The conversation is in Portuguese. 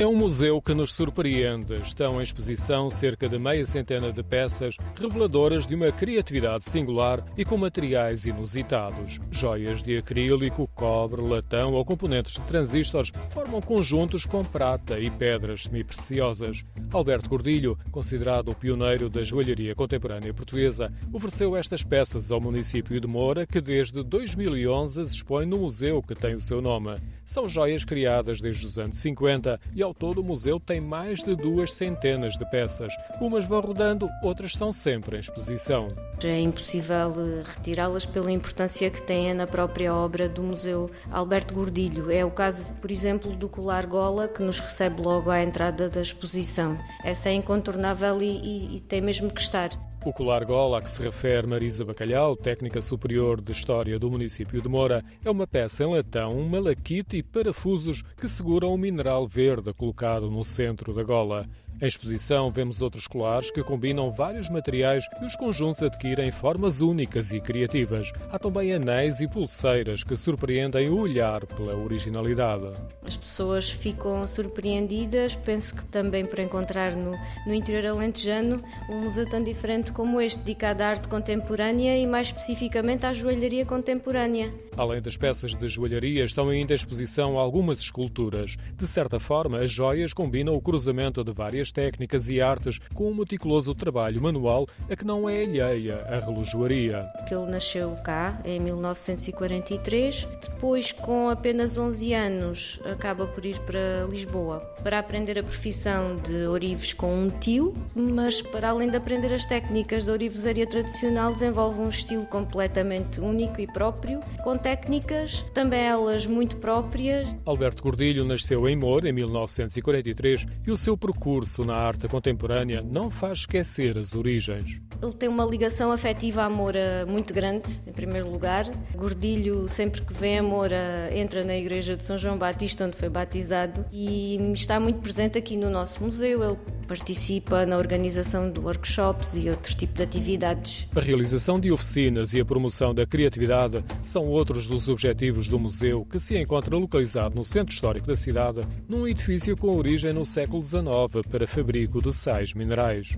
É um museu que nos surpreende. Estão em exposição cerca de meia centena de peças reveladoras de uma criatividade singular e com materiais inusitados. Joias de acrílico, cobre, latão ou componentes de transistores formam conjuntos com prata e pedras semipreciosas. Alberto Gordilho, considerado o pioneiro da joalharia contemporânea portuguesa, ofereceu estas peças ao município de Moura, que desde 2011 se expõe no museu que tem o seu nome. São joias criadas desde os anos 50 e ao todo o museu tem mais de duas centenas de peças. Umas vão rodando, outras estão sempre em exposição. É impossível eh, retirá-las pela importância que têm na própria obra do Museu Alberto Gordilho. É o caso, por exemplo, do colar gola que nos recebe logo à entrada da exposição. Essa é incontornável e, e, e tem mesmo que estar. O colar gola a que se refere Marisa Bacalhau, técnica superior de História do município de Moura, é uma peça em latão, malaquite e parafusos que seguram um mineral verde colocado no centro da gola. Em exposição, vemos outros colares que combinam vários materiais e os conjuntos adquirem formas únicas e criativas. Há também anéis e pulseiras que surpreendem o olhar pela originalidade. As pessoas ficam surpreendidas, penso que também por encontrar no, no interior alentejano um museu tão diferente como este, dedicado à arte contemporânea e mais especificamente à joalharia contemporânea. Além das peças de joalharia, estão ainda em exposição algumas esculturas. De certa forma, as joias combinam o cruzamento de várias técnicas e artes com um meticuloso trabalho manual a que não é alheia a relojoaria. Ele nasceu cá em 1943, depois com apenas 11 anos acaba por ir para Lisboa para aprender a profissão de orives com um tio, mas para além de aprender as técnicas da orivesaria tradicional desenvolve um estilo completamente único e próprio, com técnicas também elas muito próprias. Alberto Gordilho nasceu em Moura em 1943 e o seu percurso na arte contemporânea não faz esquecer as origens. Ele tem uma ligação afetiva à Moura muito grande, em primeiro lugar. Gordilho, sempre que vem a Moura, entra na igreja de São João Batista, onde foi batizado, e está muito presente aqui no nosso museu. Ele participa na organização de workshops e outros tipos de atividades. A realização de oficinas e a promoção da criatividade são outros dos objetivos do museu, que se encontra localizado no centro histórico da cidade, num edifício com origem no século XIX para fabrico de sais minerais.